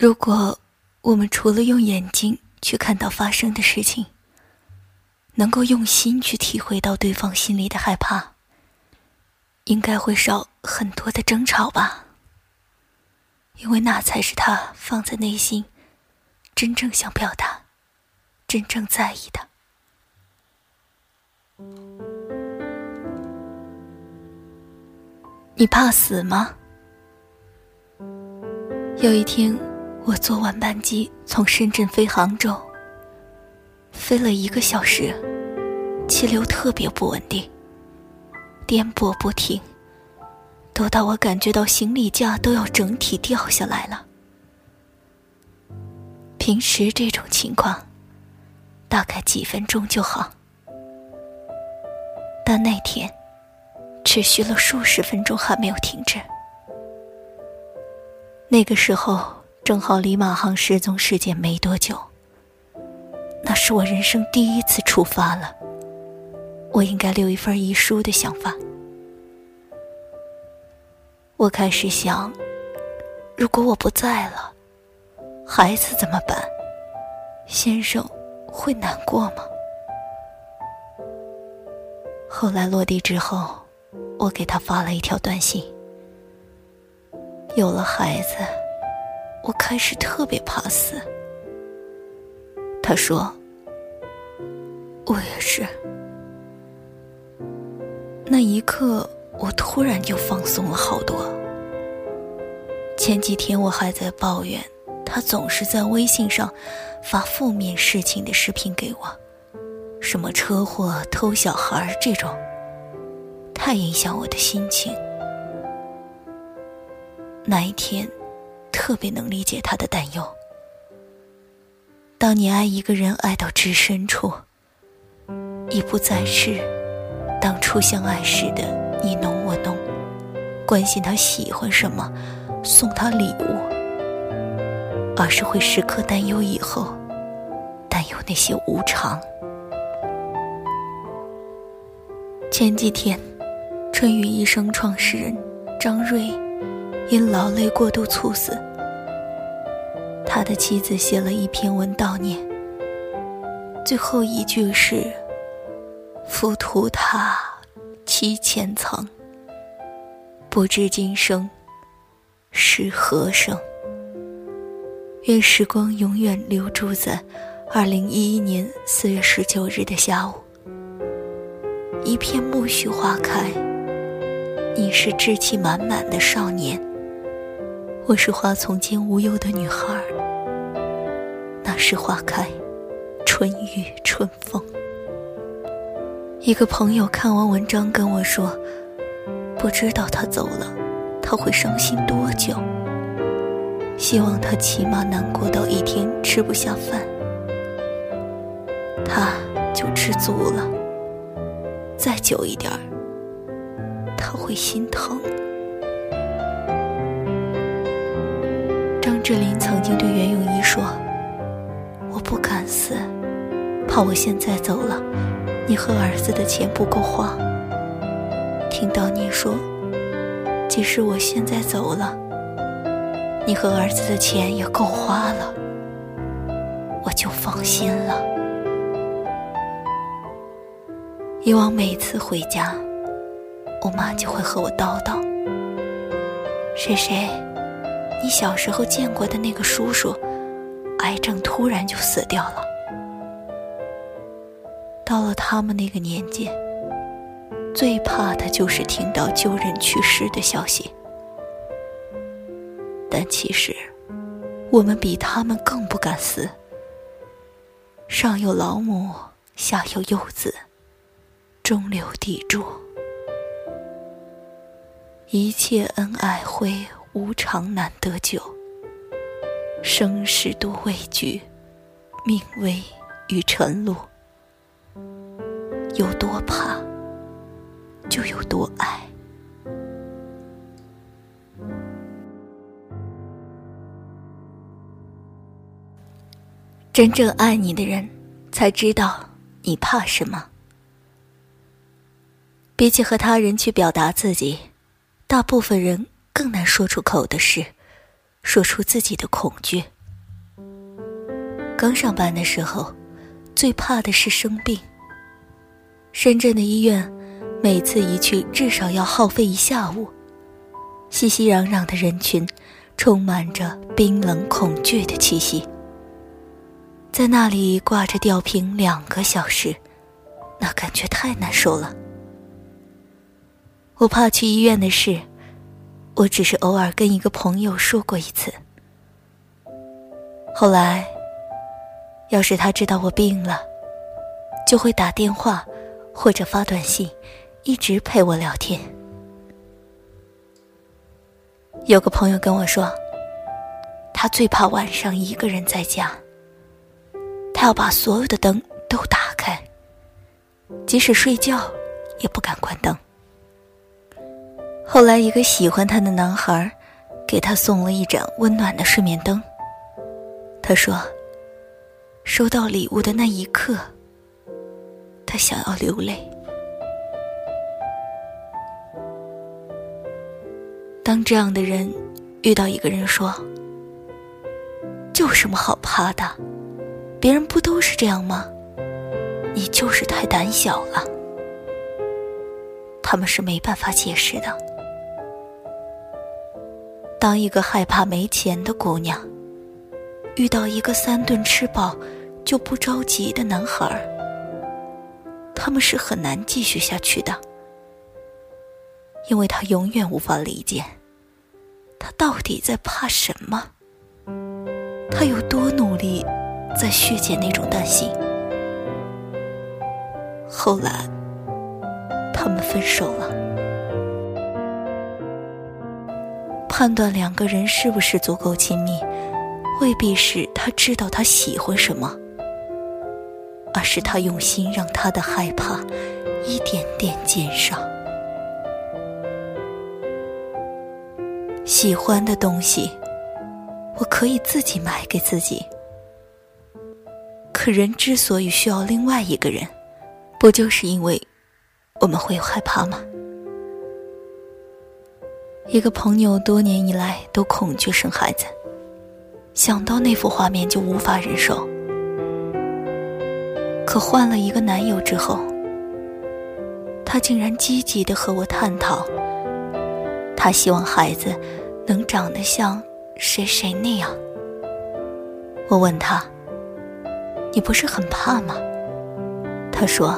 如果我们除了用眼睛去看到发生的事情，能够用心去体会到对方心里的害怕，应该会少很多的争吵吧。因为那才是他放在内心，真正想表达、真正在意的。你怕死吗？有一天，我坐晚班机从深圳飞杭州，飞了一个小时，气流特别不稳定，颠簸不停。多到我感觉到行李架都要整体掉下来了。平时这种情况，大概几分钟就好，但那天持续了数十分钟还没有停止。那个时候正好离马航失踪事件没多久，那是我人生第一次出发了，我应该留一份遗书的想法。我开始想，如果我不在了，孩子怎么办？先生会难过吗？后来落地之后，我给他发了一条短信。有了孩子，我开始特别怕死。他说：“我也是。”那一刻。我突然就放松了好多。前几天我还在抱怨，他总是在微信上发负面事情的视频给我，什么车祸、偷小孩这种，太影响我的心情。那一天，特别能理解他的担忧。当你爱一个人爱到至深处，已不再是当初相爱时的。你侬我侬，关心他喜欢什么，送他礼物，而是会时刻担忧以后，担忧那些无常。前几天，春雨医生创始人张瑞因劳累过度猝死，他的妻子写了一篇文悼念，最后一句是：“浮屠塔。”七千层，不知今生是何生。愿时光永远留住在二零一一年四月十九日的下午。一片苜蓿花开，你是志气满满的少年，我是花丛间无忧的女孩。那时花开，春雨春风。一个朋友看完文章跟我说：“不知道他走了，他会伤心多久？希望他起码难过到一天吃不下饭，他就知足了。再久一点，他会心疼。”志林曾经对袁咏仪说：“我不敢死，怕我现在走了。”你和儿子的钱不够花。听到你说，即使我现在走了，你和儿子的钱也够花了，我就放心了。以往每次回家，我妈就会和我叨叨：“谁谁，你小时候见过的那个叔叔，癌症突然就死掉了。”到了他们那个年纪，最怕的就是听到旧人去世的消息。但其实，我们比他们更不敢死。上有老母，下有幼子，中流砥柱，一切恩爱会，无常难得久。生死多畏惧，命危与晨露。有多怕，就有多爱。真正爱你的人，才知道你怕什么。比起和他人去表达自己，大部分人更难说出口的是：说出自己的恐惧。刚上班的时候，最怕的是生病。深圳的医院，每次一去至少要耗费一下午，熙熙攘攘的人群，充满着冰冷恐惧的气息。在那里挂着吊瓶两个小时，那感觉太难受了。我怕去医院的事，我只是偶尔跟一个朋友说过一次。后来，要是他知道我病了，就会打电话或者发短信，一直陪我聊天。有个朋友跟我说，他最怕晚上一个人在家。他要把所有的灯都打开，即使睡觉也不敢关灯。后来，一个喜欢他的男孩给他送了一盏温暖的睡眠灯。他说：“收到礼物的那一刻，他想要流泪。”当这样的人遇到一个人说：“就什么好怕的？”别人不都是这样吗？你就是太胆小了。他们是没办法解释的。当一个害怕没钱的姑娘遇到一个三顿吃饱就不着急的男孩儿，他们是很难继续下去的，因为他永远无法理解他到底在怕什么，他有多努力。在削减那种担心。后来，他们分手了。判断两个人是不是足够亲密，未必是他知道他喜欢什么，而是他用心让他的害怕一点点减少。喜欢的东西，我可以自己买给自己。可人之所以需要另外一个人，不就是因为我们会害怕吗？一个朋友多年以来都恐惧生孩子，想到那幅画面就无法忍受。可换了一个男友之后，他竟然积极的和我探讨，他希望孩子能长得像谁谁那样。我问他。你不是很怕吗？他说：“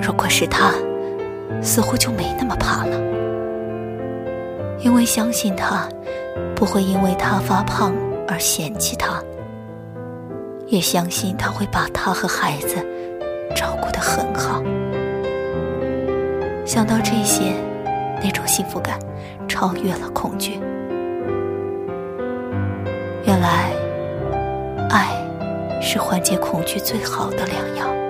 如果是他，似乎就没那么怕了，因为相信他不会因为他发胖而嫌弃他，也相信他会把他和孩子照顾得很好。”想到这些，那种幸福感超越了恐惧。原来，爱。是缓解恐惧最好的良药。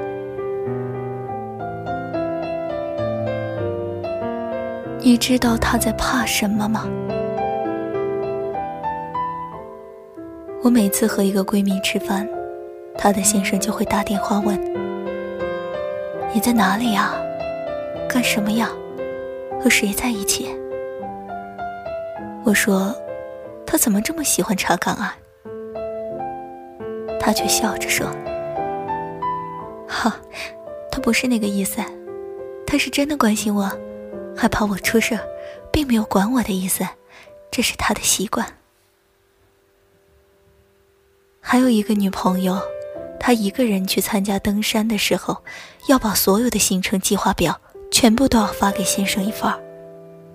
你知道他在怕什么吗？我每次和一个闺蜜吃饭，她的先生就会打电话问：“你在哪里呀？干什么呀？和谁在一起？”我说：“他怎么这么喜欢查岗啊？”他却笑着说：“哈，他不是那个意思，他是真的关心我，害怕我出事，并没有管我的意思，这是他的习惯。”还有一个女朋友，她一个人去参加登山的时候，要把所有的行程计划表全部都要发给先生一份儿，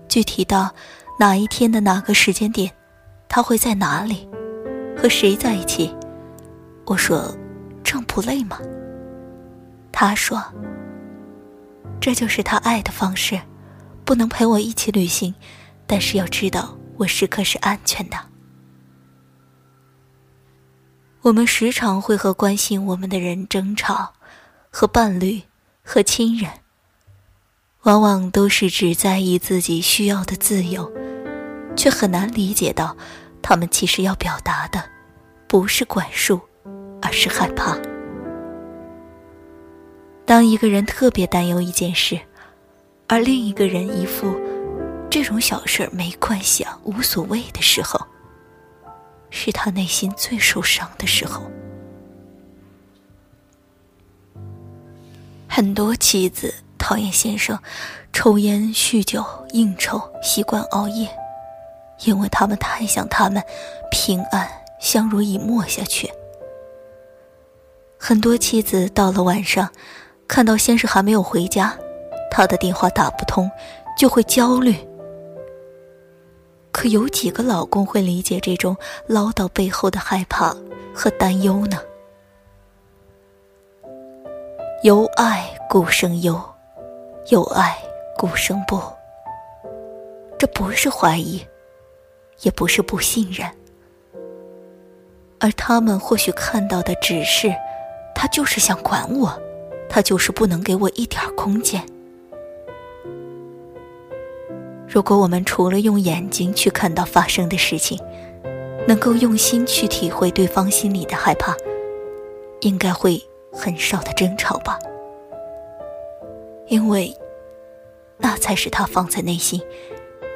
具体到哪一天的哪个时间点，他会在哪里，和谁在一起。我说：“这不累吗？”他说：“这就是他爱的方式，不能陪我一起旅行，但是要知道我时刻是安全的。”我们时常会和关心我们的人争吵，和伴侣、和亲人，往往都是只在意自己需要的自由，却很难理解到，他们其实要表达的，不是管束。而是害怕。当一个人特别担忧一件事，而另一个人一副这种小事没关系啊、无所谓的时候，是他内心最受伤的时候。很多妻子讨厌先生抽烟、酗酒、应酬，习惯熬夜，因为他们太想他们平安相濡以沫下去。很多妻子到了晚上，看到先生还没有回家，他的电话打不通，就会焦虑。可有几个老公会理解这种唠叨背后的害怕和担忧呢？有爱故生忧，有爱故生不。这不是怀疑，也不是不信任，而他们或许看到的只是。他就是想管我，他就是不能给我一点空间。如果我们除了用眼睛去看到发生的事情，能够用心去体会对方心里的害怕，应该会很少的争吵吧。因为，那才是他放在内心，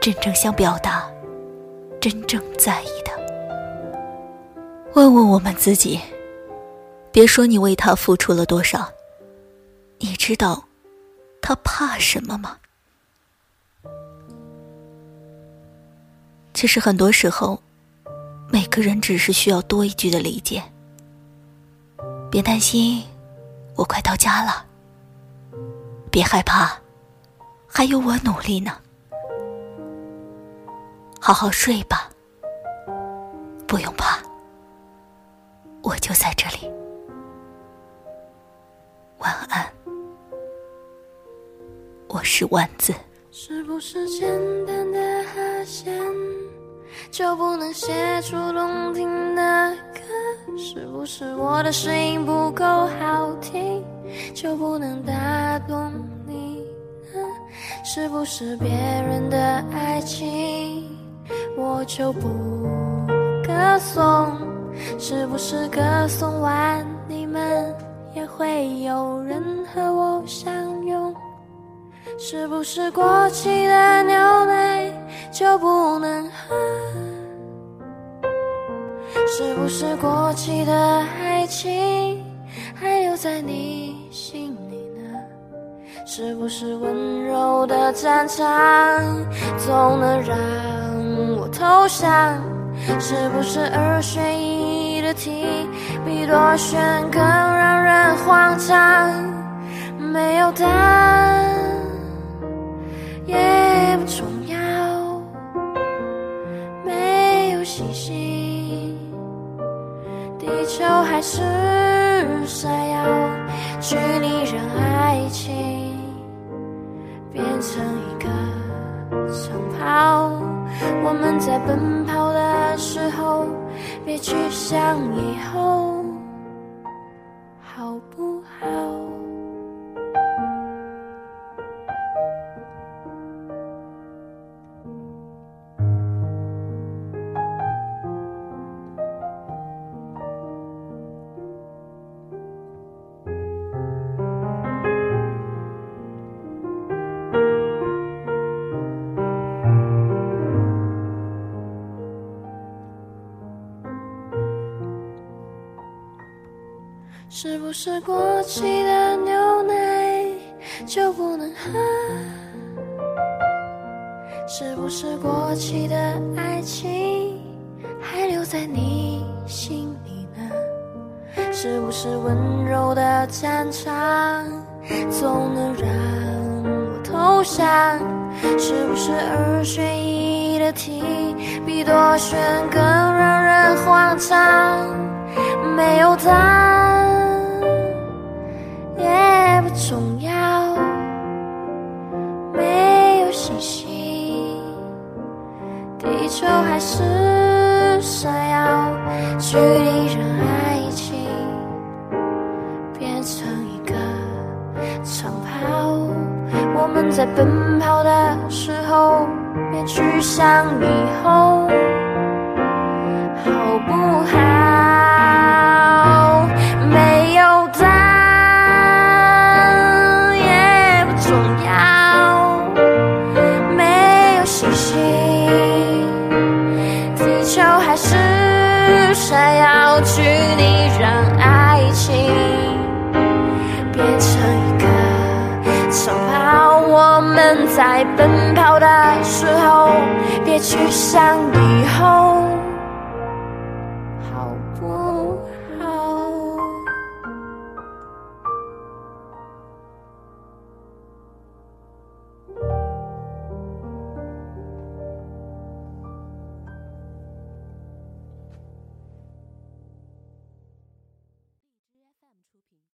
真正想表达、真正在意的。问问我们自己。别说你为他付出了多少，你知道他怕什么吗？其实很多时候，每个人只是需要多一句的理解。别担心，我快到家了。别害怕，还有我努力呢。好好睡吧，不用怕，我就在这里。晚安，我是丸子。是不是简单的和弦就不能写出动听的歌？是不是我的声音不够好听就不能打动你呢？是不是别人的爱情我就不歌颂？是不是歌颂完你们？也会有人和我相拥，是不是过期的牛奶就不能喝？是不是过期的爱情还留在你心里呢？是不是温柔的战场总能让我投降？是不是二选一的题比多选更让人慌张？没有答案也不重球还是闪耀，距离让爱情？变成一个长跑。我们在奔跑的时候，别去想以后。是不是过期的牛奶就不能喝？是不是过期的爱情还留在你心里呢？是不是温柔的战场总能让我投降？是不是二选一的题比多选更让人慌张？没有答案。是闪耀，距离让爱情变成一个长跑。我们在奔跑的时候，别去想以后变成一个长跑。我们在奔跑的时候，别去想以后。